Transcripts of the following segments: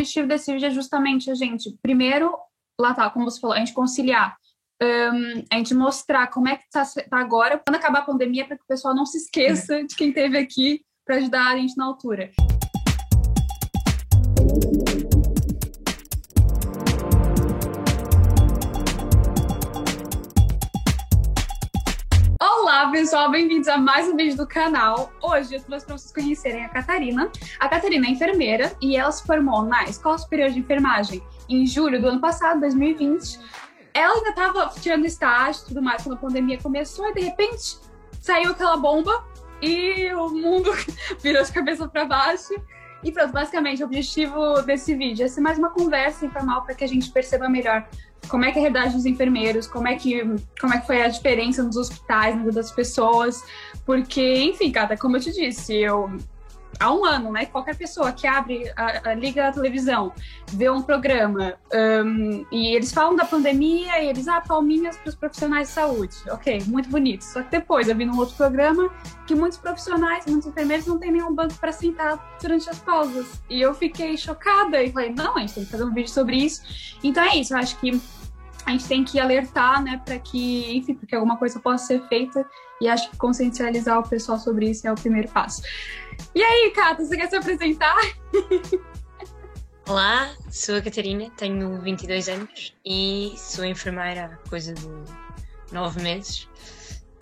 objetivo desse vídeo é justamente a gente, primeiro, lá tá, como você falou, a gente conciliar, um, a gente mostrar como é que tá, tá agora, quando acabar a pandemia, para que o pessoal não se esqueça de quem teve aqui para ajudar a gente na altura. Pessoal, bem-vindos a mais um vídeo do canal. Hoje eu trouxe para vocês conhecerem a Catarina. A Catarina é enfermeira e ela se formou na Escola Superior de Enfermagem em julho do ano passado, 2020. Ela ainda estava tirando estágio e tudo mais quando a pandemia começou e de repente saiu aquela bomba e o mundo virou de cabeça para baixo. E pronto, basicamente, o objetivo desse vídeo é ser mais uma conversa informal para que a gente perceba melhor como é que é a realidade dos enfermeiros, como é que, como é que foi a diferença nos hospitais, na vida das pessoas, porque, enfim, cara, como eu te disse, eu há um ano, né? Qualquer pessoa que abre, a, a, liga a televisão, vê um programa um, e eles falam da pandemia e eles, ah, palminhas para os profissionais de saúde. Ok, muito bonito. Só que depois eu vi num outro programa que muitos profissionais, muitos enfermeiros não têm nenhum banco para sentar durante as pausas. E eu fiquei chocada e falei, não, a gente tem que fazer um vídeo sobre isso. Então é isso, eu acho que a gente tem que alertar, né, para que, enfim, porque alguma coisa possa ser feita e acho que consciencializar o pessoal sobre isso é o primeiro passo. E aí, Cata, você quer se apresentar? Olá, sou a Catarina, tenho 22 anos e sou enfermeira há coisa de 9 meses.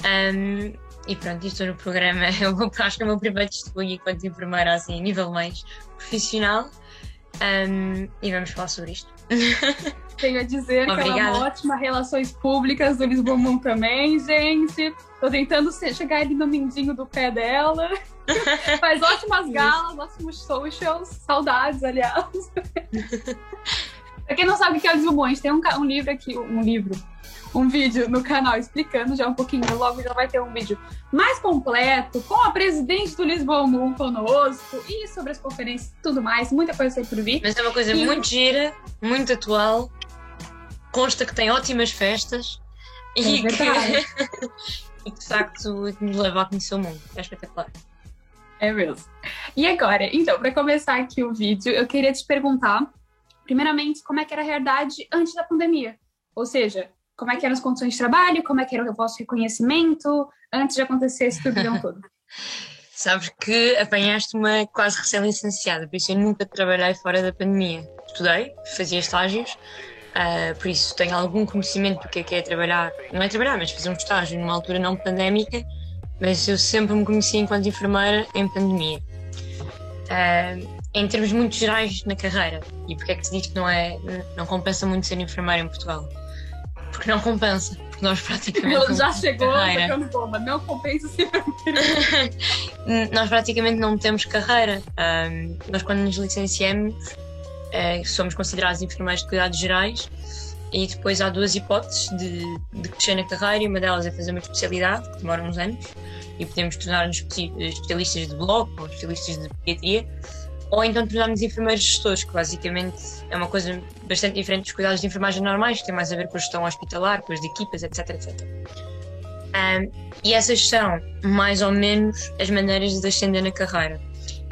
Um, e pronto, estou no programa, eu acho que é o meu primeiro testemunho enquanto enfermeira, assim, a nível mais profissional. Um, e vamos falar sobre isto. Tenho a dizer Obrigada. que ela é uma ótima relações públicas do Lisboa Moon também, gente. Tô tentando chegar ali no mindinho do pé dela. Faz ótimas galas, ótimos socials. Saudades, aliás. pra quem não sabe o que é o Lisboa a gente tem um, um livro aqui, um livro, um vídeo no canal explicando já um pouquinho. Logo já vai ter um vídeo mais completo com a presidente do Lisboa Moon conosco e sobre as conferências e tudo mais. Muita coisa aí por vir. Mas é uma coisa e... muito gira, muito atual consta que tem ótimas festas é e, que, e de facto nos leva a conhecer o mundo. É espetacular. É mesmo. E agora, então, para começar aqui o vídeo, eu queria te perguntar, primeiramente, como é que era a realidade antes da pandemia? Ou seja, como é que eram as condições de trabalho, como é que era o vosso reconhecimento antes de acontecer esse turbilhão todo? Sabes que apanhaste uma quase recém-licenciada, por isso eu nunca trabalhei fora da pandemia. Estudei, fazia estágios, Uh, por isso tenho algum conhecimento do que é, que é trabalhar, não é trabalhar, mas fazer um estágio numa altura não pandémica, mas eu sempre me conheci enquanto enfermeira em pandemia. Uh, em termos muito gerais na carreira, e porque é que se diz que não, é, não compensa muito ser enfermeira em Portugal? Porque não compensa, porque nós praticamente. Ela já chegou tocando bomba, não compensa ser Nós praticamente não temos carreira. Uh, nós, quando nos licenciamos, é, somos considerados enfermeiros de cuidados gerais. E depois há duas hipóteses de, de crescer na carreira e uma delas é fazer uma especialidade, que demora uns anos, e podemos tornar-nos especialistas de bloco ou especialistas de pediatria, ou então tornarmos enfermeiros gestores, que basicamente é uma coisa bastante diferente dos cuidados de enfermagem normais, que tem mais a ver com a gestão hospitalar, com as equipas, etc, etc. Um, e essas são, mais ou menos, as maneiras de ascender na carreira.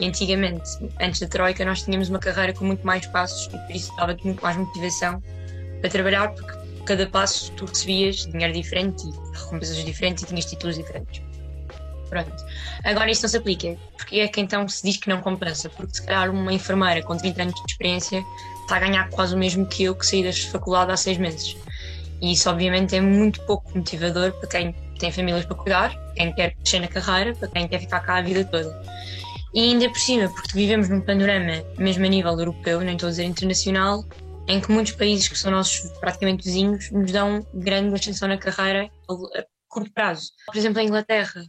E antigamente, antes da Troika, nós tínhamos uma carreira com muito mais passos e por isso dava-te muito mais motivação para trabalhar, porque cada passo tu recebias dinheiro diferente e recompensas diferentes e tinhas títulos diferentes. Pronto. Agora isso não se aplica. Porque é que então se diz que não compensa? Porque se calhar uma enfermeira com 30 anos de experiência está a ganhar quase o mesmo que eu que saí da faculdade há 6 meses. E isso obviamente é muito pouco motivador para quem tem famílias para cuidar, quem quer crescer na carreira, para quem quer ficar cá a vida toda. E ainda por cima, porque vivemos num panorama, mesmo a nível europeu, nem estou a dizer internacional, em que muitos países que são nossos praticamente vizinhos nos dão grande ascensão na carreira a curto prazo. Por exemplo, a Inglaterra,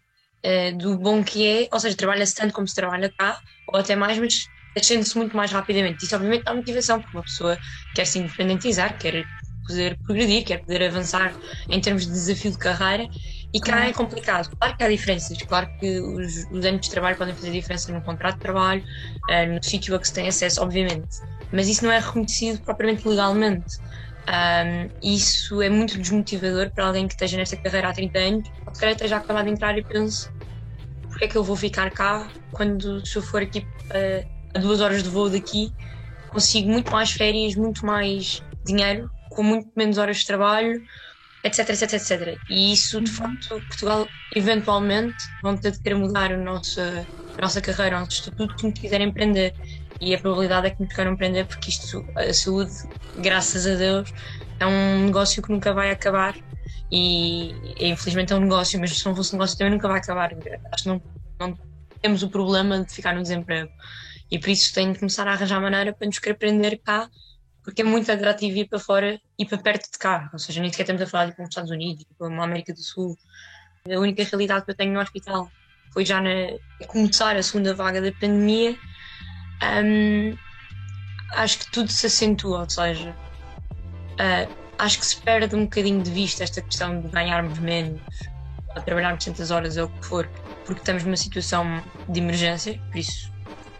eh, do bom que é, ou seja, trabalha-se tanto como se trabalha cá, ou até mais, mas ascende-se muito mais rapidamente. Isso obviamente dá motivação, porque uma pessoa quer se independentizar, quer poder progredir, quer poder avançar em termos de desafio de carreira e cá é complicado. Claro que há diferenças, claro que os, os anos de trabalho podem fazer diferença no contrato de trabalho, uh, no sítio a que se tem acesso, obviamente, mas isso não é reconhecido propriamente legalmente. Um, isso é muito desmotivador para alguém que esteja nesta carreira há 30 anos, ou se calhar esteja acabado de entrar e pense porque é que eu vou ficar cá quando se eu for aqui uh, a duas horas de voo daqui consigo muito mais férias, muito mais dinheiro, com muito menos horas de trabalho, etc, etc, etc. E isso, de uhum. facto, Portugal, eventualmente, vão ter de querer mudar a nossa, a nossa carreira, o nosso estatuto, se quiserem empreender. E a probabilidade é que nos queiram empreender, porque isto, a saúde, graças a Deus, é um negócio que nunca vai acabar. E, infelizmente é um negócio, mas se não fosse um negócio também nunca vai acabar. Acho que não, não temos o problema de ficar no desemprego. E por isso tem de começar a arranjar maneira para nos querer prender cá, porque é muito atrativo ir para fora e para perto de cá. Ou seja, nem sequer estamos a falar de tipo, Estados Unidos, tipo, uma América do Sul. A única realidade que eu tenho no hospital foi já na, começar a segunda vaga da pandemia. Um, acho que tudo se acentua, ou seja, uh, acho que se perde um bocadinho de vista esta questão de ganharmos menos, a trabalharmos tantas horas ou o que for, porque estamos numa situação de emergência, por isso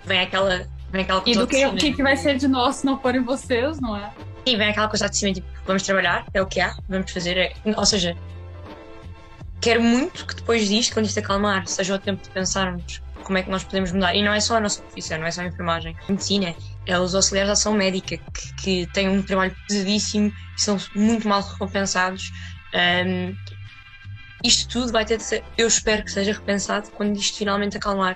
vem aquela, vem aquela. E do que, o que, que vai ser de nós se não forem vocês, não é? Sim, vem aquela coisa de cima, tipo, vamos trabalhar, é o que há, vamos fazer. É... Ou seja, quero muito que depois disto, quando isto acalmar, seja o tempo de pensarmos como é que nós podemos mudar. E não é só a nossa profissão, não é só a enfermagem. A medicina é os auxiliares de ação médica, que, que têm um trabalho pesadíssimo e são muito mal recompensados. Um, isto tudo vai ter de ser, eu espero que seja repensado quando isto finalmente acalmar,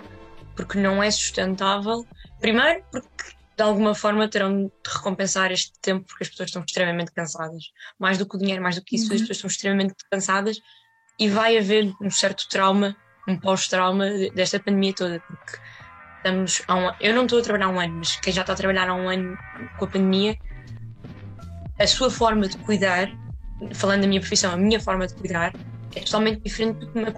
porque não é sustentável. Primeiro, porque de alguma forma terão de recompensar este tempo, porque as pessoas estão extremamente cansadas. Mais do que o dinheiro, mais do que isso, uhum. as pessoas estão extremamente cansadas e vai haver um certo trauma, um pós-trauma desta pandemia toda, porque estamos um Eu não estou a trabalhar há um ano, mas quem já está a trabalhar há um ano com a pandemia, a sua forma de cuidar, falando da minha profissão, a minha forma de cuidar, é totalmente diferente do que numa,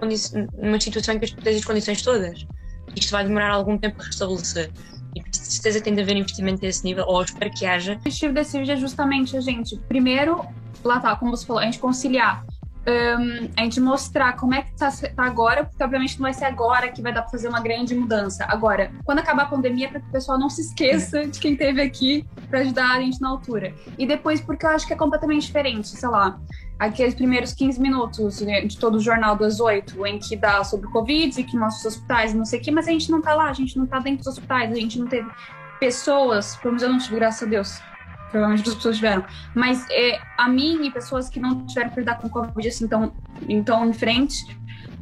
numa situação em que tens as condições todas. Isto vai demorar algum tempo a restabelecer. E com certeza tem de haver investimento desse nível, ou espero que haja. O objetivo desse vídeo é justamente a gente, primeiro, lá tá, como você falou, a gente conciliar um, a gente mostrar como é que tá, tá, agora, porque obviamente não vai ser agora que vai dar para fazer uma grande mudança. Agora, quando acabar a pandemia, para que o pessoal não se esqueça de quem teve aqui para ajudar a gente na altura. E depois, porque eu acho que é completamente diferente, sei lá, aqueles primeiros 15 minutos de todo o jornal das 8, em que dá sobre o Covid, e que mostra os hospitais, não sei o quê, mas a gente não tá lá, a gente não tá dentro dos hospitais, a gente não teve pessoas, pelo menos eu não tive, graças a Deus, provavelmente as pessoas tiveram. Mas é, a mim e pessoas que não tiveram que lidar com Covid assim tão, tão em frente,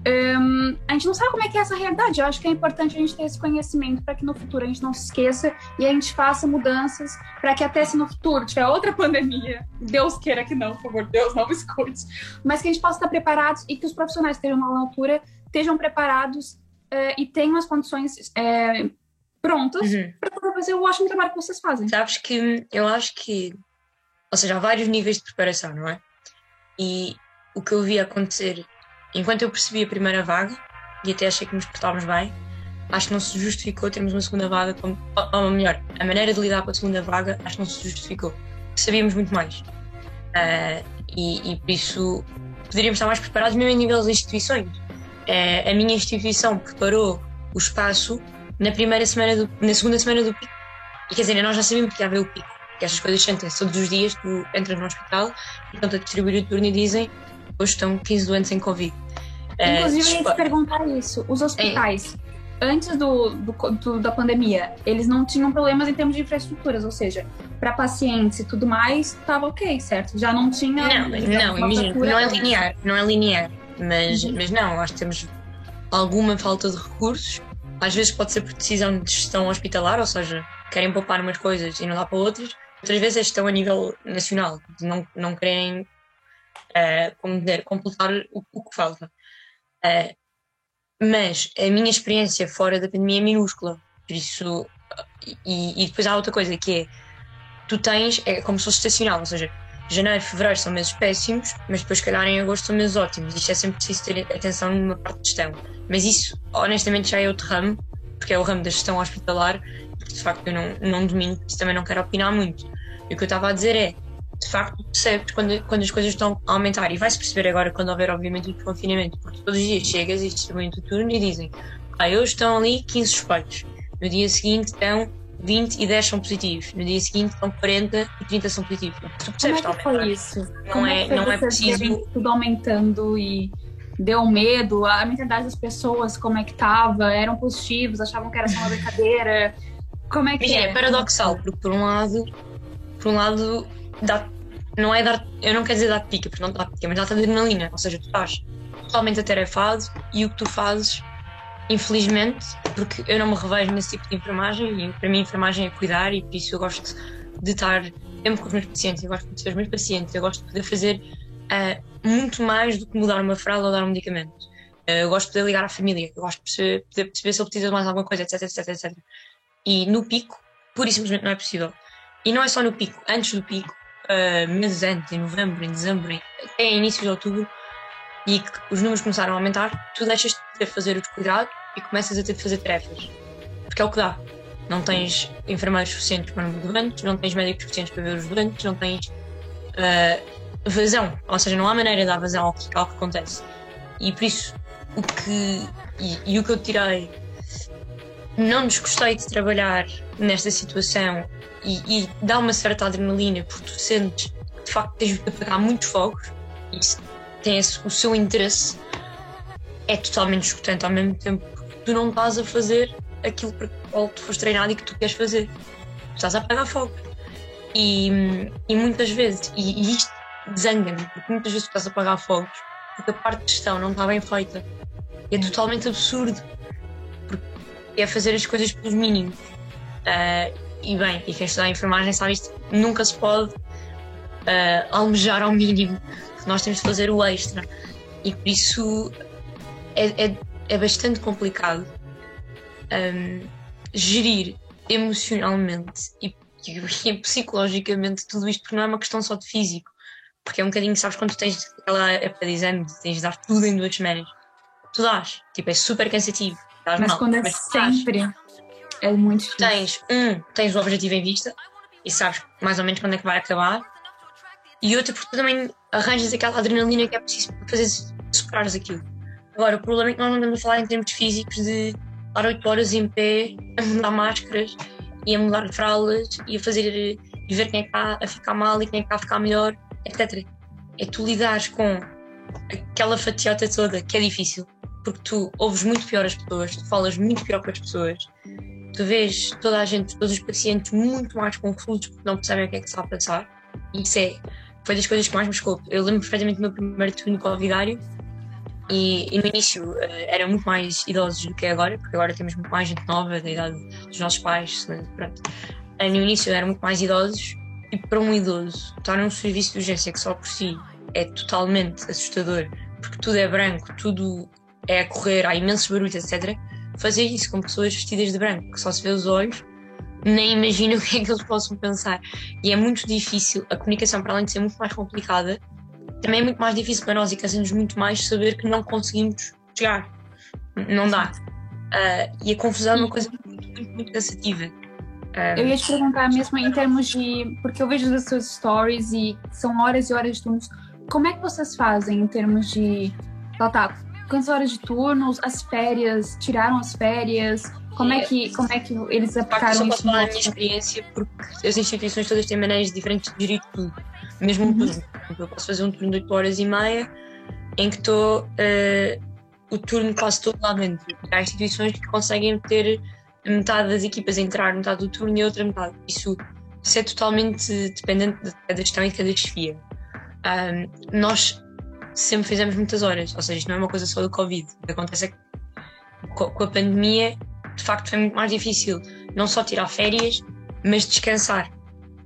um, a gente não sabe como é que é essa realidade. Eu acho que é importante a gente ter esse conhecimento para que no futuro a gente não se esqueça e a gente faça mudanças para que até se no futuro tiver outra pandemia, Deus queira que não, por favor, Deus não me escute, mas que a gente possa estar preparados e que os profissionais estejam na altura, estejam preparados uh, e tenham as condições uh, prontas uhum. para poder fazer o ótimo trabalho que vocês fazem. Sabes que eu acho que, ou seja, há vários níveis de preparação, não é? E o que eu vi acontecer enquanto eu percebi a primeira vaga e até achei que nos portávamos bem, acho que não se justificou termos uma segunda vaga, como, ou melhor, a maneira de lidar com a segunda vaga acho que não se justificou. Sabíamos muito mais. Uh, e, e, por isso poderíamos estar mais preparados mesmo em nível das instituições. Uh, a minha instituição preparou o espaço na primeira semana do, na segunda semana do pico. E quer dizer, nós já sabíamos que ia haver o pico, que estas coisas sentem-se todos os dias, tu entras no hospital estão a distribuir o turno e dizem hoje estão 15 doentes em Covid. Inclusive, uh, eu ia te perguntar isso. Os hospitais, é. antes do, do, do, da pandemia, eles não tinham problemas em termos de infraestruturas, ou seja, para pacientes e tudo mais, estava ok, certo? Já não tinha. Não, não, imagina, não é linear, não é linear. Mas, uhum. mas não, que temos alguma falta de recursos às vezes pode ser por decisão de gestão hospitalar, ou seja, querem poupar umas coisas e não dá para outras. Outras vezes é gestão a nível nacional, de não, não querem uh, como dizer, completar o, o que falta. Uh, mas a minha experiência fora da pandemia é minúscula. Por isso, e, e, depois há outra coisa que é: tu tens, é como se fosse estacional, ou seja, janeiro, fevereiro são meses péssimos, mas depois, se calhar, em agosto são meses ótimos. Isto é sempre preciso ter atenção numa parte de gestão. Mas isso, honestamente, já é outro ramo, porque é o ramo da gestão hospitalar, que de facto eu não, não domino, isso também não quero opinar muito. E o que eu estava a dizer é: de facto, percebes quando, quando as coisas estão a aumentar, e vai-se perceber agora quando houver, obviamente, o desconfinamento, porque todos os dias chegas e distribuem o turno e dizem: ah, hoje estão ali 15 suspeitos, no dia seguinte estão 20 e 10 são positivos. No dia seguinte são 40 e 30 são positivos. Tu percebes Como é que foi isso? Não Como é, é não é preciso. Tudo aumentando e deu medo, a mentalidade das pessoas, como é que tava, eram positivos, achavam que era só uma brincadeira. Como é que Imagina, é? é paradoxal, porque por um lado, por um lado, dá, não é dar, eu não quero dizer dar pica, porque não dá pica, mas dá-te adrenalina, ou seja, tu estás totalmente atarefado e o que tu fazes, infelizmente, porque eu não me revejo nesse tipo de enfermagem e para mim enfermagem é cuidar e por isso eu gosto de estar sempre com os meus pacientes, eu gosto de ser os meus pacientes, eu gosto de poder fazer uh, muito mais do que mudar uma fralda ou dar um medicamento. Uh, eu gosto de poder ligar à família, eu gosto de perceber, poder perceber se ele precisa de mais alguma coisa, etc, etc, etc. E no pico, pura e simplesmente não é possível. E não é só no pico, antes do pico, uh, meses antes, em novembro, em dezembro, em, até início de outubro, e que os números começaram a aumentar, tu deixas de de fazer o descuidado e começas a ter de fazer tarefas. Porque é o que dá. Não tens enfermeiros suficientes para os doentes, não tens médicos suficientes para ver os doentes, não tens uh, vazão. Ou seja, não há maneira de dar vazão ao que, ao que acontece. E por isso, o que. E, e o que eu tirei. Não desgostei de trabalhar nesta situação e, e dá uma certa adrenalina porque tu sentes que de facto tens de apagar muitos fogos e tem o seu interesse é totalmente escutante ao mesmo tempo tu não estás a fazer aquilo para qual tu foste treinado e que tu queres fazer. Estás a apagar fogo. E, e muitas vezes, e, e isto zanga-me, porque muitas vezes tu estás a apagar fogos porque a parte de gestão não está bem feita. E é totalmente absurdo. Porque é fazer as coisas pelos mínimos. Uh, e bem, e quem estuda a enfermagem sabe isto, nunca se pode uh, almejar ao mínimo. Nós temos de fazer o extra. E por isso é, é, é bastante complicado um, gerir emocionalmente e, e, psicologicamente tudo isto, porque não é uma questão só de físico. Porque é um bocadinho, sabes, quando tens aquela época de exame, tens de dar tudo em duas semanas. Tu dás. Tipo, é super cansativo. Mas mal, quando é mas sempre. É muito difícil. Tens, um, tens o objetivo em vista e sabes mais ou menos quando é que vai acabar. E outra, porque tu também arranjas aquela adrenalina que é preciso para fazer superares aquilo. Agora, o problema é que nós não estamos a falar em termos físicos de estar 8 horas em pé, a mudar máscaras e a mudar fraldas e a fazer e ver quem é que está a ficar mal e quem é que está a ficar melhor, etc. É tu lidares com aquela fatiota toda que é difícil, porque tu ouves muito pior as pessoas, tu falas muito pior com as pessoas, tu vês toda a gente, todos os pacientes muito mais confusos porque não percebem o que é que está a passar. Isso é, foi das coisas que mais me escou. Eu lembro perfeitamente do meu primeiro turno covidário e, e, no início uh, eram muito mais idosos do que é agora, porque agora temos muito mais gente nova, da idade dos nossos pais. Pronto. Uh, no início eram muito mais idosos, e para um idoso estar num serviço de urgência que só por si é totalmente assustador, porque tudo é branco, tudo é a correr, há imensos barulhos, etc. Fazer isso com pessoas vestidas de branco, que só se vê os olhos, nem imagino o que é que eles possam pensar. E é muito difícil, a comunicação, para além de ser muito mais complicada, também é muito mais difícil para nós e cansa-nos muito mais saber que não conseguimos chegar. Não dá. Uh, e a confusão é uma coisa muito, muito, muito cansativa. Uh, eu ia te perguntar mesmo em termos de. Porque eu vejo as suas stories e são horas e horas de turnos. Como é que vocês fazem em termos de. Tá, tá, quantas horas de turnos, as férias, tiraram as férias? Como é que, como é que eles aplicaram isso? Eu posso falar da minha experiência porque as instituições todas têm maneiras diferentes de gerir tudo. Mesmo um turno. Eu posso fazer um turno de 8 horas e meia em que estou uh, o turno quase todo lá dentro. Há instituições que conseguem ter metade das equipas a entrar, metade do turno e outra metade. Isso, isso é totalmente dependente de cada gestão e de cada. Um, nós sempre fizemos muitas horas, ou seja, isto não é uma coisa só do Covid. O que acontece é que com a pandemia, de facto, foi muito mais difícil não só tirar férias, mas descansar.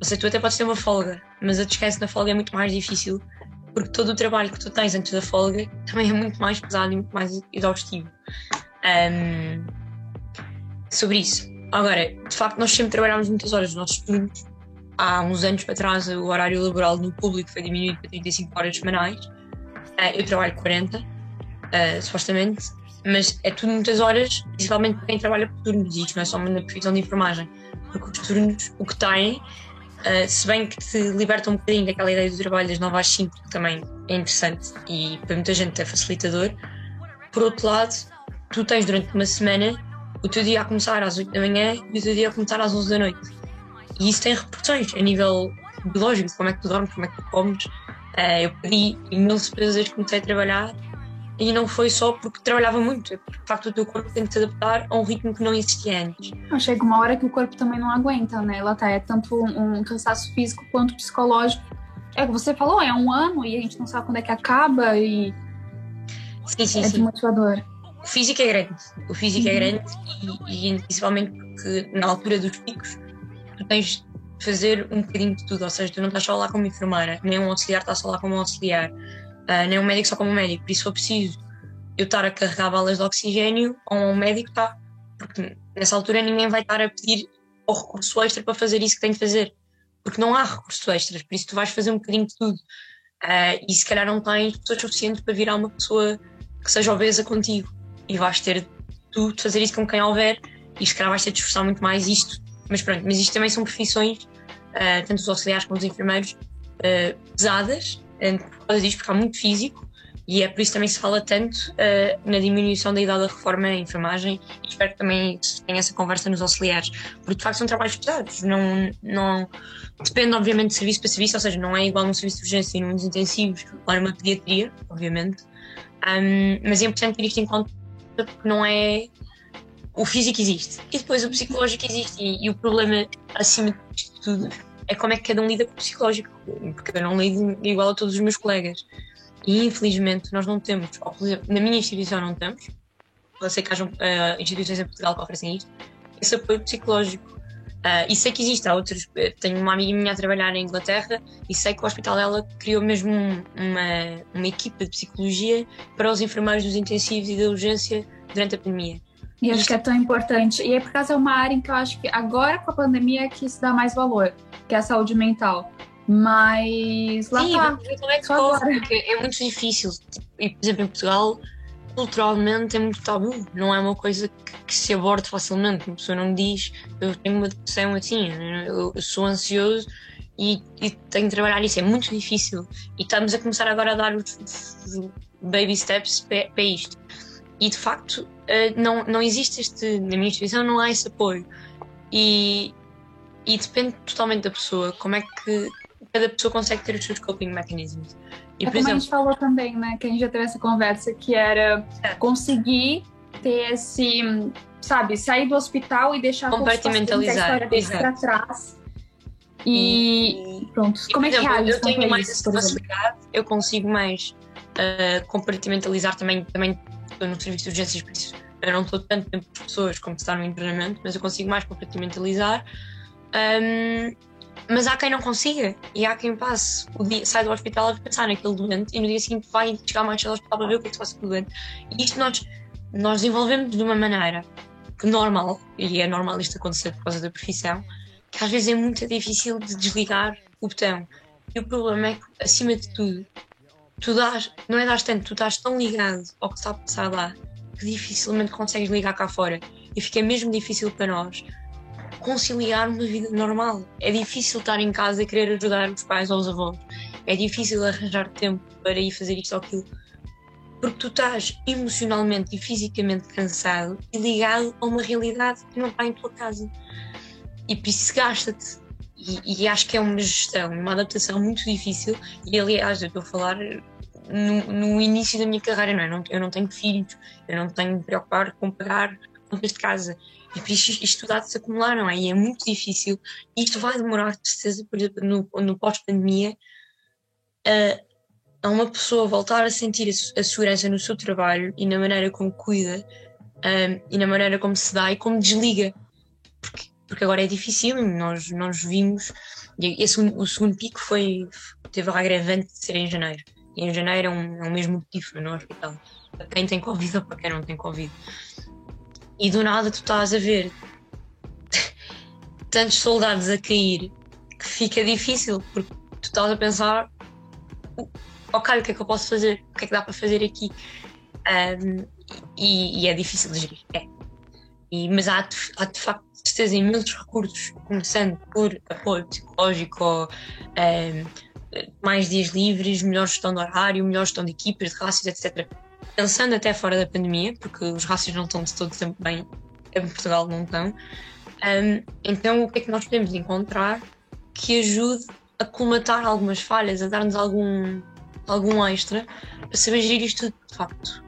Ou seja, tu até podes ter uma folga, mas a descanso na folga é muito mais difícil, porque todo o trabalho que tu tens antes da folga também é muito mais pesado e muito mais exaustivo. Um, sobre isso. Agora, de facto, nós sempre trabalhámos muitas horas nos nossos turnos. Há uns anos para trás, o horário laboral no público foi diminuído para 35 horas semanais. Uh, eu trabalho 40, uh, supostamente, mas é tudo muitas horas, principalmente para quem trabalha por turnos, e isto não é só na profissão de enfermagem, porque os turnos, o que têm, uh, se bem que te liberta um bocadinho daquela ideia do trabalho das 9 às 5, que também é interessante e para muita gente é facilitador, por outro lado, tu tens durante uma semana o teu dia a começar às 8 da manhã e o teu dia a começar às 11 da noite. E isso tem repercussões a nível biológico, como é que tu dormes, como é que tu comes. Uh, eu perdi imensas vezes que comecei a trabalhar e não foi só porque trabalhava muito, é porque de facto o teu corpo tem que se adaptar a um ritmo que não existia antes. Chega uma hora que o corpo também não aguenta, né? Ela tá, é tanto um, cansaço físico quanto psicológico. É o que você falou, é um ano e a gente não sabe quando é que acaba e sim, sim, é sim. desmotivador. O físico é grande, o físico é uhum. é grande e, e principalmente porque na altura dos picos tu tens de fazer um bocadinho de tudo, ou seja, tu não estás só lá como enfermeira, nem um auxiliar está só lá como auxiliar uh, nem um médico só como um médico. Por isso, for preciso eu estar a carregar balas de oxigênio, ou um médico está. Porque nessa altura ninguém vai estar a pedir o recurso extra para fazer isso que tem de fazer. Porque não há recurso extras, por isso tu vais fazer um bocadinho de tudo. Uh, e se calhar não tens pessoas suficientes para virar uma pessoa que seja obesa contigo. E vais ter tu de fazer isso com quem houver, e se calhar vais ter de esforçar muito mais isto. Mas pronto, mas isto também são profissões, uh, tanto os auxiliares como os enfermeiros, uh, pesadas, por causa disto, porque há muito físico e é por isso também se fala tanto uh, na diminuição da idade da reforma em enfermagem e espero que também se tenha essa conversa nos auxiliares, porque de facto são trabalhos pesados, não, não depende obviamente de serviço para serviço, ou seja, não é igual num serviço de urgência e num dos intensivos ou numa pediatria, obviamente, um, mas é importante ter isto em conta porque não é o físico existe e depois o psicológico existe e, e o problema acima de tudo é como é que cada um lida com o psicológico, porque eu não lido igual a todos os meus colegas. E infelizmente nós não temos, ou na minha instituição não temos, eu sei que há uh, instituições em Portugal que oferecem isto, esse apoio psicológico. Uh, e sei que existe, há outros. Eh, tenho uma amiga minha a trabalhar na Inglaterra e sei que o hospital dela criou mesmo uma, uma equipa de psicologia para os enfermeiros dos intensivos e da urgência durante a pandemia. E acho que é tão importante. E é por causa é uma área em que eu acho que agora com a pandemia é que se dá mais valor que é a saúde mental. Mas lá Sim, tá. como é que agora. Porque é muito difícil. E, por exemplo, em Portugal, culturalmente é muito tabu. Não é uma coisa que, que se aborde facilmente. Uma pessoa não diz, eu tenho uma depressão assim, eu, eu sou ansioso e, e, tenho de trabalhar isso. É muito difícil. E estamos a começar agora a dar os, os baby steps para, para isto. E de facto, eh, não, não existe este, na minha instituição, não há esse apoio. E, e depende totalmente da pessoa, como é que cada pessoa consegue ter os seus coping mechanisms. E, é por exemplo, a gente falou também, né, que a gente já teve essa conversa, que era é. conseguir ter esse, sabe, sair do hospital e deixar compartimentalizar a história para trás. E, e pronto, e, como é que exemplo, Eu tenho mais essa facilidade, eu consigo mais uh, compartimentalizar também, também estou no serviço de urgências, por isso eu não estou tanto tempo com pessoas como está no internamento, mas eu consigo mais compartimentalizar um, mas há quem não consiga e há quem passe o dia, sai do hospital a pensar naquele doente e no dia seguinte vai chegar mais cedo ao hospital para ver o que é que se passa com o doente. E isto nós, nós desenvolvemos de uma maneira que normal, e é normal isto acontecer por causa da profissão, que às vezes é muito difícil de desligar o botão. E o problema é que, acima de tudo, tu dás, não é das tanto, tu estás tão ligado ao que está a passar lá que dificilmente consegues ligar cá fora. E fica mesmo difícil para nós conciliar uma vida normal. É difícil estar em casa e querer ajudar os pais ou os avós. É difícil arranjar tempo para ir fazer isto ou aquilo. Porque tu estás emocionalmente e fisicamente cansado e ligado a uma realidade que não está em tua casa. E por isso gasta-te. E, e, acho que é uma gestão, uma adaptação muito difícil. E aliás, eu estou a falar no, no início da minha carreira, não é? Eu não, tenho filhos, eu não tenho de preocupar com pagar contas de casa e por isso isto há de se acumular, não é? E é muito difícil. Isto vai demorar, de certeza, por exemplo, no, no pós-pandemia, a, a uma pessoa voltar a sentir a, a, segurança no seu trabalho e na maneira como cuida um, e na maneira como se dá e como desliga. Porque, porque agora é difícil, nós, nós vimos. Esse, o segundo pico foi. teve a agravante de ser em janeiro. E em janeiro é um, é um mesmo motivo no hospital. Para quem tem Covid ou para quem não tem Covid e do nada tu estás a ver tantos soldados a cair que fica difícil porque tu estás a pensar ok, o que é que eu posso fazer? O que é que dá para fazer aqui? Um, e, e, é difícil de gerir, é. E, mas há, há de facto certeza imensos recursos, começando por apoio psicológico, um, mais dias livres, melhor gestão de horário, melhor gestão de equipas, de raças, etc pensando até fora da pandemia, porque os rácios não estão de todo sempre bem, em Portugal não estão. Um, então, o que é que nós podemos encontrar que ajude a colmatar algumas falhas, a dar-nos algum, algum extra para saber gerir isto tudo, de facto.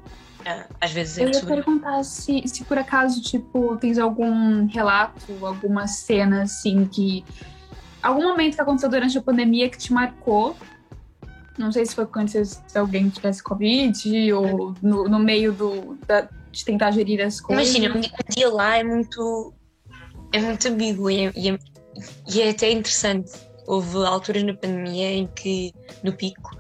às vezes é Eu ia perguntar se, se por acaso, tipo, tens algum relato, alguma cena, assim, que... Algum momento que aconteceu durante a pandemia que te marcou não sei se foi quando se alguém tivesse Covid ou no, no meio do, da, de tentar gerir as coisas. Imagina, um dia lá é muito. é muito ambíguo e é, e é, e é até interessante. Houve alturas na pandemia em que, no pico,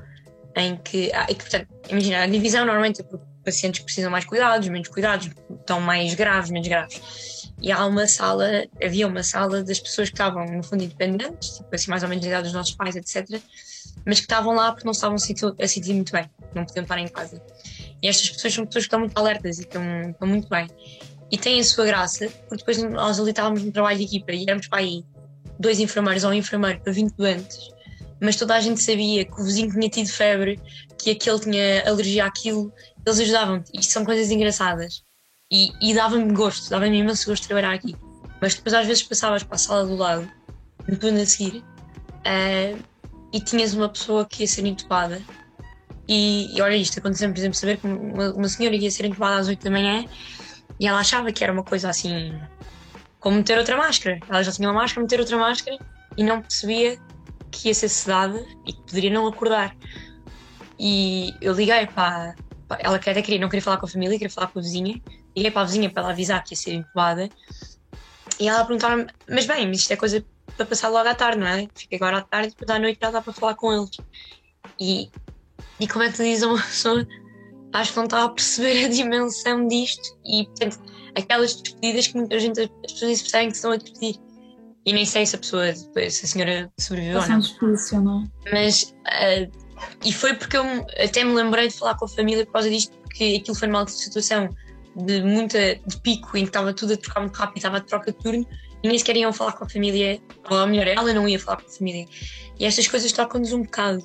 em que. Ah, e que portanto, imagina, a divisão normalmente é por pacientes que precisam mais cuidados, menos cuidados, estão mais graves, menos graves. E há uma sala, havia uma sala das pessoas que estavam, no fundo, independentes, tipo assim, mais ou menos da idade dos nossos pais, etc mas que estavam lá porque não estavam a sentir, muito bem, não podiam estar em casa. E estas pessoas são pessoas que estão muito alertas e estão, estão muito bem. E têm a sua graça, porque depois nós ali estávamos no trabalho de equipa e éramos para aí dois enfermeiros ou um enfermeiro para 20 doentes, mas toda a gente sabia que o vizinho tinha tido febre, que aquele tinha alergia àquilo, eles ajudavam-te. Isto são coisas engraçadas. E, e dava-me gosto, dava-me imenso gosto de trabalhar aqui. Mas depois às vezes passavas para a sala do lado, no turno a seguir, uh, e tinhas uma pessoa que ia ser entubada. E, e olha isto, aconteceu por exemplo, saber que uma, uma senhora ia ser entubada às 8 da manhã e ela achava que era uma coisa assim, como meter outra máscara. Ela já tinha uma máscara, meter outra máscara e não percebia que ia ser sedada e que poderia não acordar. E eu liguei para. Ela até queria, não queria falar com a família, queria falar com a vizinha. Liguei para a vizinha para ela avisar que ia ser entubada. E ela perguntava-me: Mas bem, isto é coisa para passar logo à tarde, não é? Fica agora à tarde e depois à noite já dá para falar com eles. E, e como é que a uma pessoa? Acho que não estava a perceber a dimensão disto e, portanto, aquelas despedidas que muita gente, as pessoas percebem que estão a despedir. E nem sei se a pessoa, se a senhora sobreviveu ou não. difícil, não é? Mas, uh, e foi porque eu até me lembrei de falar com a família por causa disto, porque aquilo foi uma situação de muita de pico em que estava tudo a trocar muito rápido, estava a troca de turno nem sequer iam falar com a família, ou melhor, ela não ia falar com a família. E estas coisas tocam-nos um bocado.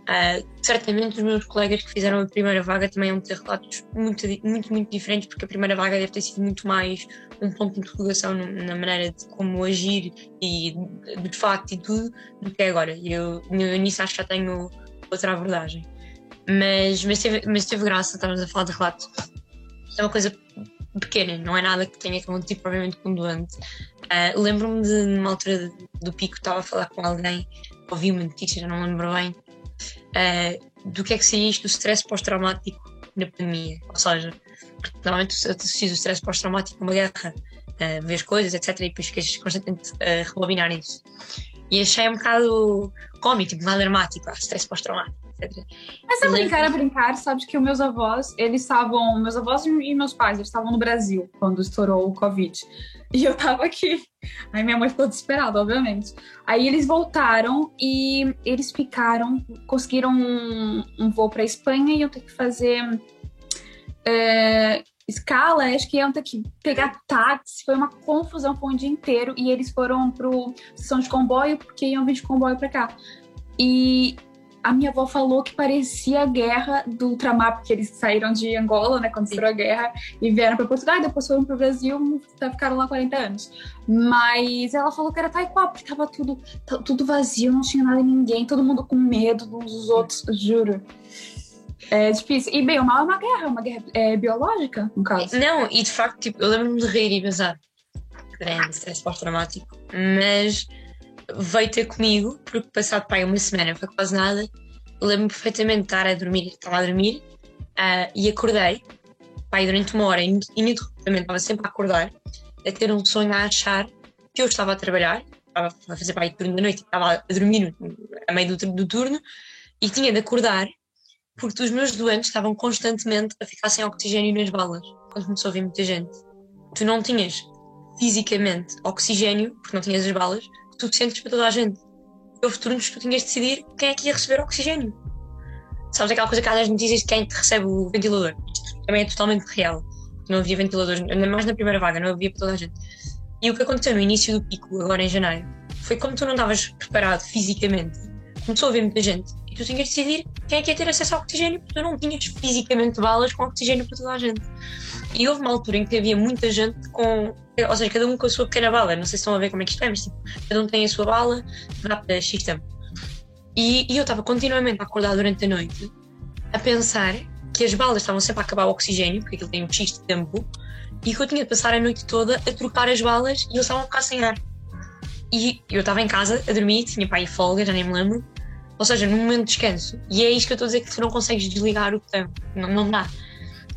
Uh, certamente os meus colegas que fizeram a primeira vaga também vão ter relatos muito, muito, muito diferentes, porque a primeira vaga deve ter sido muito mais um ponto de interrogação na maneira de como agir e de facto e tudo do que é agora. E eu nisso acho que já tenho outra abordagem. Mas, mas, teve, mas teve graça, estávamos a falar de relato. É uma coisa pequena, não é nada que tenha que acontecer provavelmente com doente. Uh, Lembro-me de, numa altura do pico, estava a falar com alguém, ouvi uma notícia, não lembro bem, uh, do que é que seria isto do stress pós-traumático na pandemia. Ou seja, normalmente associas o stress pós-traumático a uma guerra, uh, vês coisas, etc. E depois ficas constantemente a rebobinar isso. E achei um bocado cómico, tipo, nada dramático, ah, stress pós-traumático. Mas a brincar, a brincar, sabes que os meus avós, eles estavam, meus avós e meus pais, eles estavam no Brasil quando estourou o Covid. E eu tava aqui. Aí minha mãe ficou desesperada, obviamente. Aí eles voltaram e eles ficaram, conseguiram um, um voo para Espanha e eu ter que fazer é, escala, acho que iam ter que pegar táxi, foi uma confusão, foi um dia inteiro, e eles foram pro sessão de comboio, porque iam vir de comboio para cá. E a minha avó falou que parecia a guerra do ultramar, porque eles saíram de Angola, né, quando estourou a guerra, e vieram para Portugal, e depois foram para o Brasil, ficaram lá 40 anos. Mas ela falou que era Taekwondo, porque tava tudo, tudo vazio, não tinha nada ninguém, todo mundo com medo uns dos outros, juro. É difícil. E bem, o mal é uma guerra, uma guerra é, biológica, no caso. Não, e de facto, tipo, eu lembro-me de rir e pensar, grande stress pós-traumático, mas veio ter comigo, porque passado pai uma semana, foi quase nada. Lembro-me perfeitamente de estar a dormir, estava a dormir uh, e acordei, pai, durante uma hora, ininterruptamente, estava sempre a acordar, a ter um sonho a achar que eu estava a trabalhar, estava a fazer pai turno da noite, estava a dormir a meio do, do turno e tinha de acordar porque os meus doentes estavam constantemente a ficar sem oxigênio nas balas, quando começou a vir muita gente. Tu não tinhas fisicamente oxigênio, porque não tinhas as balas, suficientes para toda a gente. Houve turnos que tu tinhas de decidir quem é que ia receber oxigênio. Sabes aquela coisa que há nas notícias de quem é recebe o ventilador? Isto também é totalmente real. Não havia ventiladores, ainda mais na primeira vaga, não havia para toda a gente. E o que aconteceu no início do pico, agora em janeiro, foi como tu não estavas preparado fisicamente, começou a haver muita gente e tu tinhas de decidir quem é que ia ter acesso ao oxigênio, porque tu não tinhas fisicamente balas com oxigênio para toda a gente. E houve uma altura em que havia muita gente com. Ou seja, cada um com a sua pequena bala. Não sei se estão a ver como é que isto é, mas tipo, cada um tem a sua bala, dá para X tempo. E, e eu estava continuamente a acordar durante a noite a pensar que as balas estavam sempre a acabar o oxigênio, porque aquilo tem um X de tempo, e que eu tinha de passar a noite toda a trocar as balas e eles estavam a ficar sem ar. E eu estava em casa a dormir, tinha pai folga, já nem me lembro. Ou seja, num momento de descanso. E é isto que eu estou a dizer que tu não consegues desligar o botão. Não, não dá.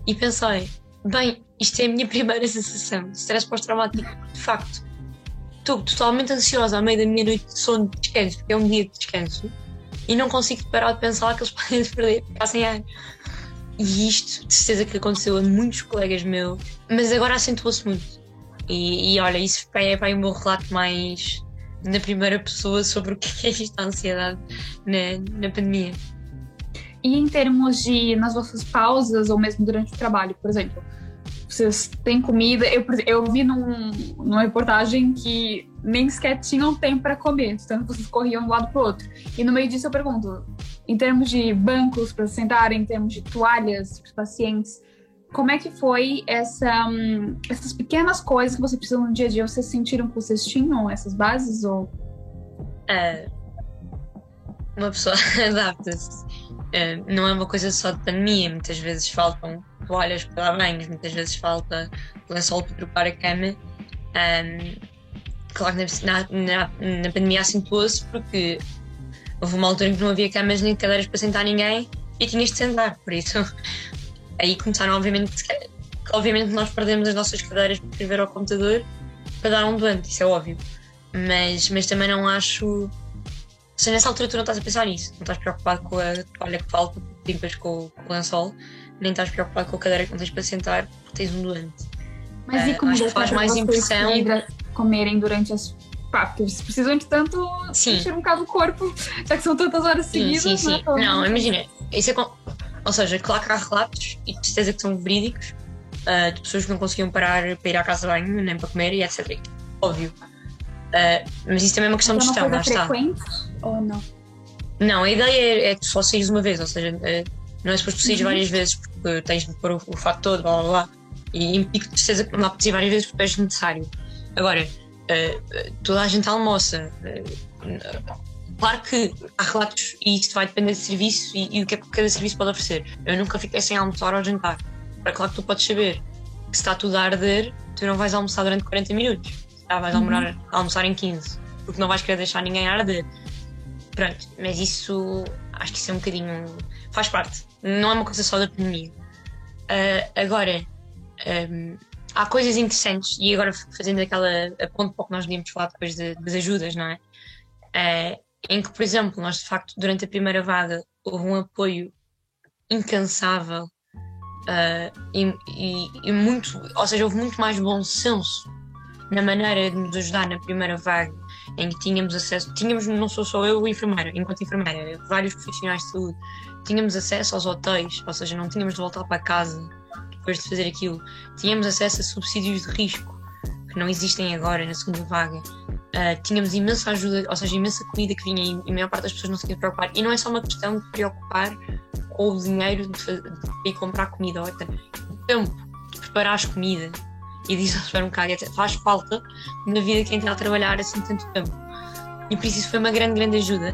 E pensei, bem, isto é a minha primeira sensação de stress pós-traumático. De facto, estou totalmente ansiosa à meio da minha noite de sono de descanso, porque é um dia de descanso, e não consigo parar de pensar que eles podem perder, ficar sem ar. E isto, de certeza que aconteceu a muitos colegas meus, mas agora acentuou-se muito. E, e, olha, isso é para o meu relato mais na primeira pessoa sobre o que é isto da ansiedade na, na pandemia. E em termos de nas vossas pausas ou mesmo durante o trabalho, por exemplo, vocês têm comida? Eu, eu vi num, numa reportagem que nem sequer tinham tempo para comer, tanto vocês corriam de um lado para o outro. E no meio disso eu pergunto, em termos de bancos para sentar, em termos de toalhas para os pacientes, como é que foi essa, um, essas pequenas coisas que você precisa no dia a dia? Vocês sentiram que vocês tinham essas bases ou? Uh, uma pessoa adapta-se. Uh, não é uma coisa só de pandemia. Muitas vezes faltam toalhas para dar banhos, muitas vezes falta lençol para trocar a cama. Um, claro que na, na, na pandemia acentuou-se porque houve uma altura em que não havia camas nem cadeiras para sentar ninguém e tinhas de sentar. Por isso aí começaram, obviamente, obviamente nós perdemos as nossas cadeiras para escrever ao computador para dar um doente, isso é óbvio. Mas, mas também não acho. Se nessa altura tu não estás a pensar nisso, não estás preocupado com a toalha que falta, limpas com, com o lençol, nem estás preocupado com a cadeira que não tens para sentar porque tens um doente. Mas uh, e como acho que faz mais impressão comerem durante as pá, porque precisam de tanto Sim. encher um bocado o corpo, já que são tantas horas sim, seguidas. Sim, sim, Não, não imagina, isso é com... Ou seja, claro que há relatos, e de certeza que são verídicos, uh, de pessoas que não conseguiam parar para ir à casa de banho, nem para comer, e etc. Óbvio. Uh, mas isso também é uma questão de gestão, lá está. frequente ou não? Não, a ideia é, é que só saís uma vez, ou seja, uh, não é suposto sair uhum. várias vezes porque tens de pôr o, o fato todo, blá blá blá. E implico de certeza que não dá para várias vezes porque é necessário. Agora, toda a gente almoça. Claro que há relatos e isso vai depender do serviço e, e, o que é que cada serviço pode oferecer. Eu nunca fiquei sem almoçar ou jantar. É claro que tu podes saber que se está tudo a arder, tu não vais almoçar durante 40 minutos. Ah, vais uhum. almoçar, almoçar em 15, porque não vais querer deixar ninguém a arder. Pronto, mas isso acho que isso é um bocadinho. faz parte. Não é uma coisa só da pandemia. Uh, agora, um, há coisas interessantes, e agora fazendo aquela ponto para o que nós devíamos falar depois de, das ajudas, não é? Uh, em que, por exemplo, nós de facto durante a primeira vaga houve um apoio incansável uh, e, e, e, muito, ou seja, houve muito mais bom senso na maneira de nos ajudar na primeira vaga, em que tínhamos acesso, tínhamos, não sou só eu, enfermeira, enquanto enfermeira, vários profissionais de saúde, tínhamos acesso aos hotéis, ou seja, não tínhamos de voltar para casa depois de fazer aquilo, tínhamos acesso a subsídios de risco que não existem agora na segunda vaga. Uh, tínhamos imensa ajuda, ou seja, imensa comida que vinha e, e a maior parte das pessoas não se tinha preocupar. E não é só uma questão de preocupar com o dinheiro de, de ir comprar comida, ou até tempo de preparar as comida e disso ao supermercado, etc. Faz falta na vida quem está a trabalhar assim tanto tempo. E por isso isso foi uma grande, grande ajuda.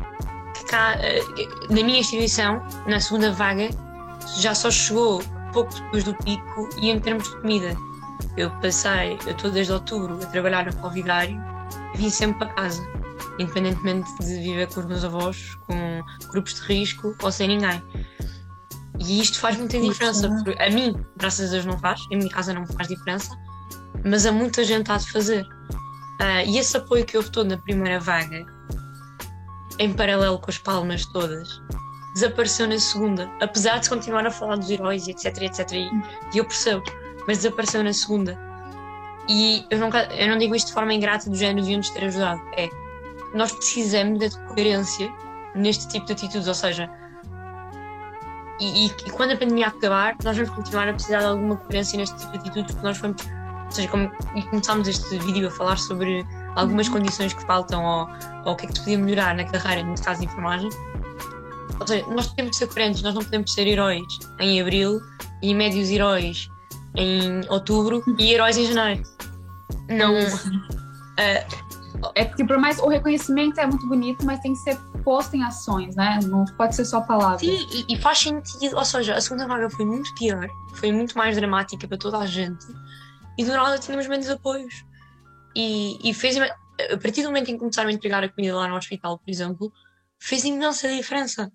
Que cá, uh, na minha instituição, na segunda vaga, já só chegou pouco depois do pico e em termos de comida. Eu passei, eu estou desde outubro a trabalhar no Covidário vim sempre para casa, independentemente de viver com os meus avós, com grupos de risco ou sem ninguém. E isto faz muita diferença. Porque a mim, graças a Deus, não faz, em minha casa não faz diferença, mas a muita gente há de fazer. Uh, e esse apoio que houve todo na primeira vaga, em paralelo com as palmas todas, desapareceu na segunda. Apesar de continuar a falar dos heróis e etc, etc, e, e eu percebo, mas desapareceu na segunda. E eu, nunca, eu não digo isto de forma ingrata do género de nos ter ajudado. É, nós precisamos de coerência neste tipo de atitudes, ou seja, e, e, e, quando a pandemia acabar, nós vamos continuar a precisar de alguma coerência neste tipo de atitudes, porque nós vamos, ou seja, como, começámos este vídeo a falar sobre algumas uhum. condições que faltam ou, ou o que é que se podia melhorar na carreira, neste caso de enfermagem. Ou seja, nós temos de ser coerentes, nós não podemos ser heróis em abril e médios heróis em outubro e heróis em janeiro. Não. Uh, é porque por mais o reconhecimento é muito bonito, mas tem que ser posto em ações, né? Não pode ser só palavras. Sim, e, e faz sentido, ou seja, a segunda vaga foi muito pior, foi muito mais dramática para toda a gente e do nada tínhamos menos apoios. E, e fez, a partir do momento em que começaram a entregar a comida lá no hospital, por exemplo, fez imensa diferença.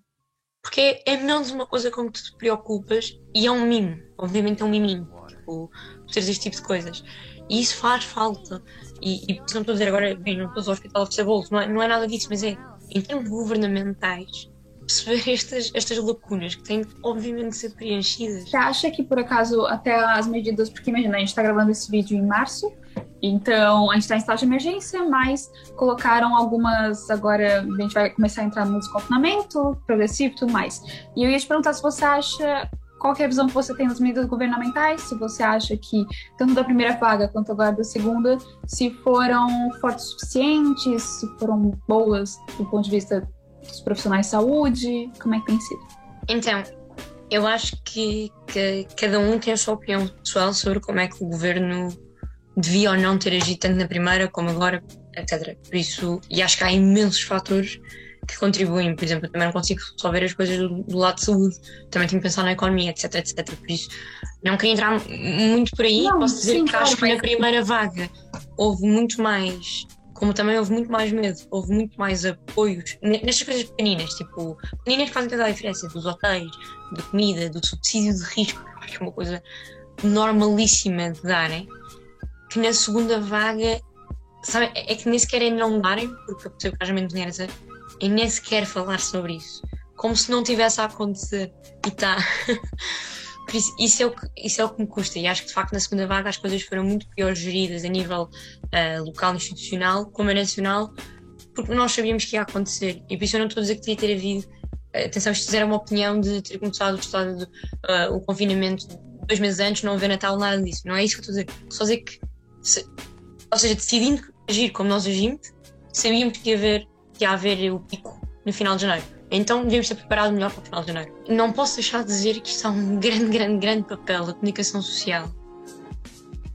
Porque é menos uma coisa com que tu te preocupas e é um mimo. Obviamente é um miminho. Tipo, teres este tipo de coisas. E isso faz falta. E, e não estou a dizer agora, bem, não estou ao hospital a oferecer bolos, não é, não é nada disso, mas é em termos governamentais, perceber estas, estas lacunas que têm, obviamente, de ser preenchidas. Você acha que, por acaso, até as medidas, porque imagina, a gente está gravando esse vídeo em março, então, a gente está em estado de emergência, mas colocaram algumas. Agora a gente vai começar a entrar no desconfinamento progressivo e tudo mais. E eu ia te perguntar se você acha. Qual é a visão que você tem das medidas governamentais? Se você acha que, tanto da primeira vaga quanto agora da segunda, se foram fortes o suficientes, se foram boas do ponto de vista dos profissionais de saúde? Como é que tem sido? Então, eu acho que, que cada um tem a sua opinião pessoal sobre como é que o governo devia ou não ter agido tanto na primeira como agora, etc. Por isso, e acho que há imensos fatores que contribuem. Por exemplo, eu também não consigo resolver as coisas do, do, lado de saúde, também tenho que pensar na economia, etc, etc. Por isso, não queria entrar muito por aí. Não, Posso dizer sim, que acho que na primeira vaga houve muito mais. Como também houve muito mais medo, houve muito mais apoios nestas coisas pequeninas, tipo, pequeninas que fazem toda a diferença, dos hotéis, da comida, do subsídio de risco, que é uma coisa normalíssima de darem que na segunda vaga, sabe, é que nem sequer é não darem, porque eu percebo que menos dinheiro e nem sequer falar sobre isso. Como se não tivesse a acontecer. E tá. Isso, é, o que, isso é o que me custa. E acho que de facto na segunda vaga as coisas foram muito pior geridas a nível uh, local, institucional, como a nacional, porque nós sabíamos que ia acontecer. E por isso eu não estou a dizer que devia ter havido. Uh, atenção, isto era uma opinião de ter começado o, estado de, uh, o confinamento dois meses antes, não haver Natal, nada disso. Não é isso que eu estou a dizer. Só dizer que se, ou seja, decidindo agir como nós agimos, sabíamos que ia haver, que ia haver o pico no final de janeiro. Então devíamos ter preparado melhor para o final de janeiro. Não posso deixar de dizer que isto é um grande, grande, grande papel da comunicação social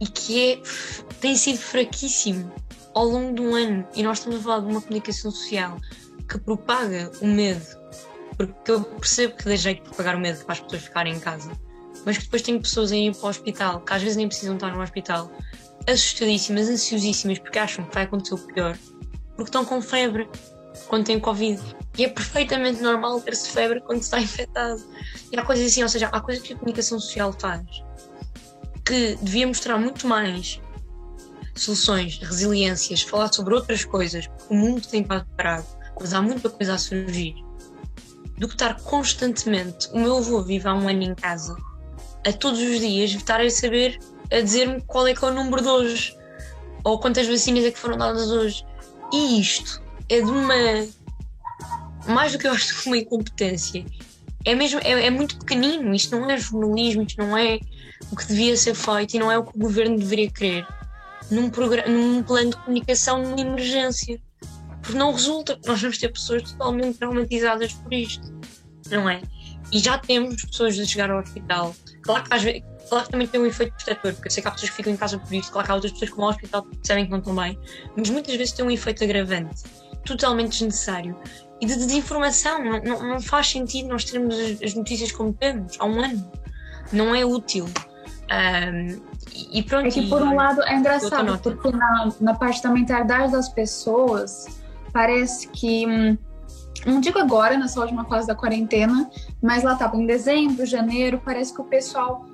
e que é, tem sido fraquíssimo ao longo de um ano. E nós estamos a falar de uma comunicação social que propaga o medo, porque eu percebo que dá jeito propagar o medo para as pessoas ficarem em casa, mas que depois tem pessoas a ir para o hospital que às vezes nem precisam estar no hospital assustadíssimas, ansiosíssimas, porque acham que vai acontecer o pior, porque estão com febre quando têm Covid. E é perfeitamente normal ter-se febre quando se está infectado. E há coisas assim, ou seja, há coisas que a comunicação social faz que devia mostrar muito mais soluções, resiliências, falar sobre outras coisas, porque o mundo tem estado parado, mas há muita coisa a surgir, do que estar constantemente. O meu avô vive há um ano em casa, a todos os dias, estar a saber a dizer-me qual é que é o número de hoje ou quantas vacinas é que foram dadas hoje. E isto é de uma. Mais do que eu acho de uma incompetência. É mesmo, é, é, muito pequenino. Isto não é jornalismo, isto não é o que devia ser feito e não é o que o governo deveria querer num, num plano de comunicação numa emergência. Porque não resulta, nós vamos ter pessoas totalmente traumatizadas por isto, não é? E já temos pessoas a chegar ao hospital. Claro que às vezes, Claro que também tem um efeito protetor, porque eu sei que há pessoas que ficam em casa por isso, claro que há outras pessoas que vão ao hospital porque sabem que não estão bem, mas muitas vezes tem um efeito agravante, totalmente desnecessário. E de desinformação, não, não, faz sentido nós termos as, as, notícias como temos há um ano. Não é útil. Um, e pronto. É que por um lado é engraçado, porque na, na parte da mentalidade das pessoas, parece que. Hum, não digo agora, nessa última fase da quarentena, mas lá estava em dezembro, janeiro, parece que o pessoal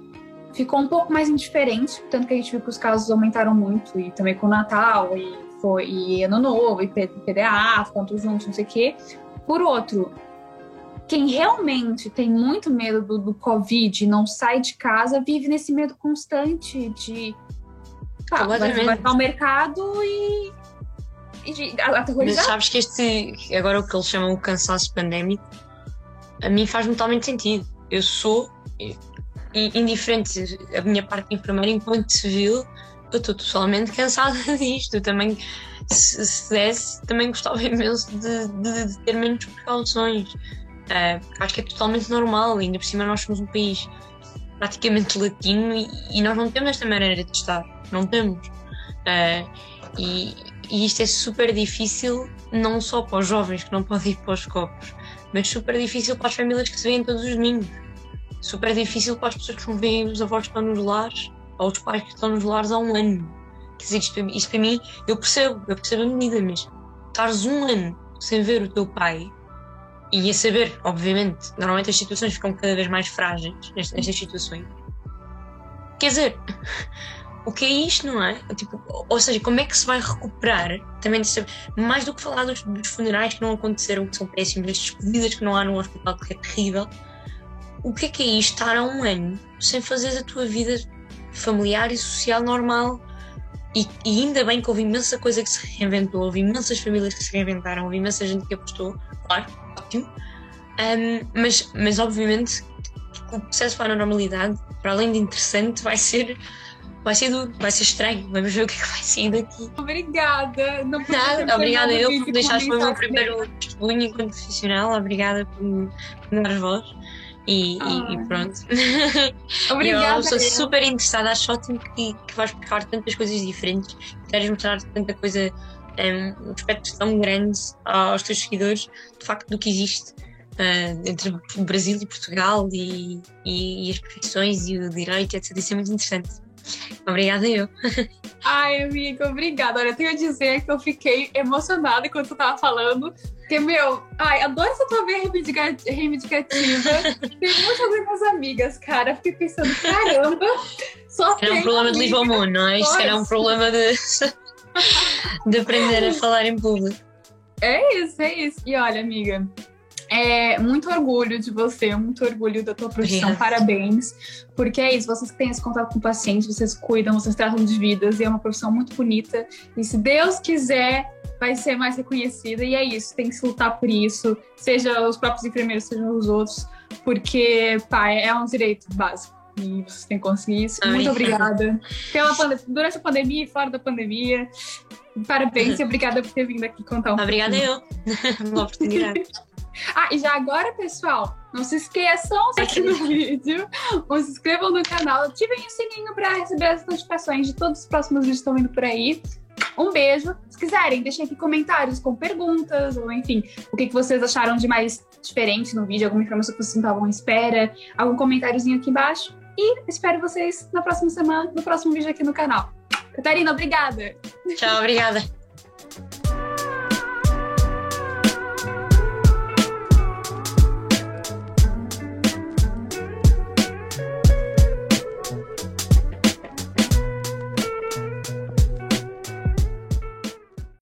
ficou um pouco mais indiferente, tanto que a gente viu que os casos aumentaram muito, e também com o Natal, e, foi, e Ano Novo, e PDA, todos juntos, não sei o quê. Por outro, quem realmente tem muito medo do, do Covid e não sai de casa, vive nesse medo constante de. Tá, vai, vai ao mercado e. e aterrorizar. Mas sabes que este. Agora o que eles chamam o cansaço pandémico, a mim faz totalmente sentido. Eu sou indiferente a minha parte de enfermeira, enquanto civil, eu estou totalmente cansada disto. Também, se, se desse, também gostava imenso de, de, de ter menos precauções. Uh, acho que é totalmente normal, ainda por cima nós somos um país praticamente latino e, e nós não temos esta maneira de estar, não temos. Uh, e, e isto é super difícil, não só para os jovens que não podem ir para os copos, mas super difícil para as famílias que se veem todos os domingos. Super difícil para as pessoas que não veem os avós que nos lares ou os pais que estão nos lares há um ano. Quer dizer, isto, isto para mim, eu percebo, eu percebo a medida, mas estares um ano sem ver o teu pai e a saber, obviamente, normalmente as situações ficam cada vez mais frágeis nestas, nestas situações. Quer dizer, o que é isto, não é? Tipo, ou seja, como é que se vai recuperar? Também de saber, mais do que falar dos, dos, funerais que não aconteceram, que são péssimos, das despedidas que não há no hospital, que é terrível. O que é que é isto? Estar há um ano sem fazer a tua vida familiar e social normal e, e, ainda bem que houve imensa coisa que se reinventou, houve imensas famílias que se reinventaram, houve imensa gente que apostou, claro, ótimo. Um, mas, mas obviamente o processo para a normalidade, para além de interessante, vai ser vai ser, do, vai ser estranho. Vamos ver o que, é que vai sair daqui. Obrigada. Não nada, obrigada eu por deixares o meu primeiro testemunho enquanto profissional. Obrigada por, por me dar voz. E, e, e, pronto. Obrigada. Eu sou super interessada, acho ótimo que, que vais explicar tantas coisas diferentes, que queres mostrar tanta coisa, um, um aspecto tão grande aos teus seguidores, de facto, do que existe uh, entre o Brasil e Portugal e, e, e, as profissões e o direito, etc. Isso é muito interessante. Obrigada eu. Ai, amiga, obrigada. Olha, eu tenho a dizer que eu fiquei emocionada enquanto tu tava falando. Porque, meu, ai, adoro essa tua veia reivindicativa. tem muitas minhas amigas, cara. Fiquei pensando, caramba, só Era um problema de Live Moon, não é? Isto era um problema de, de aprender a falar em público. É isso, é isso. E olha, amiga, é, muito orgulho de você, muito orgulho da tua profissão, Obrigada. parabéns. Porque é isso, vocês têm esse contato com pacientes, vocês cuidam, vocês tratam de vidas, e é uma profissão muito bonita. E se Deus quiser, vai ser mais reconhecida. E é isso, tem que se lutar por isso, seja os próprios enfermeiros, sejam os outros, porque, pá, é um direito básico. E vocês têm que conseguir isso. Ai. Muito obrigada. Pela durante a pandemia e fora da pandemia. Parabéns e obrigada por ter vindo aqui contar um Obrigada eu. Uma oportunidade. Ah, e já agora, pessoal, não se esqueçam aqui no vídeo, ou se inscrevam no canal, ativem o sininho para receber as notificações de todos os próximos vídeos que estão vindo por aí. Um beijo. Se quiserem, deixem aqui comentários com perguntas, ou enfim, o que, que vocês acharam de mais diferente no vídeo, alguma informação que vocês estavam à espera, algum comentáriozinho aqui embaixo. E espero vocês na próxima semana, no próximo vídeo aqui no canal. Catarina, obrigada. Tchau, obrigada.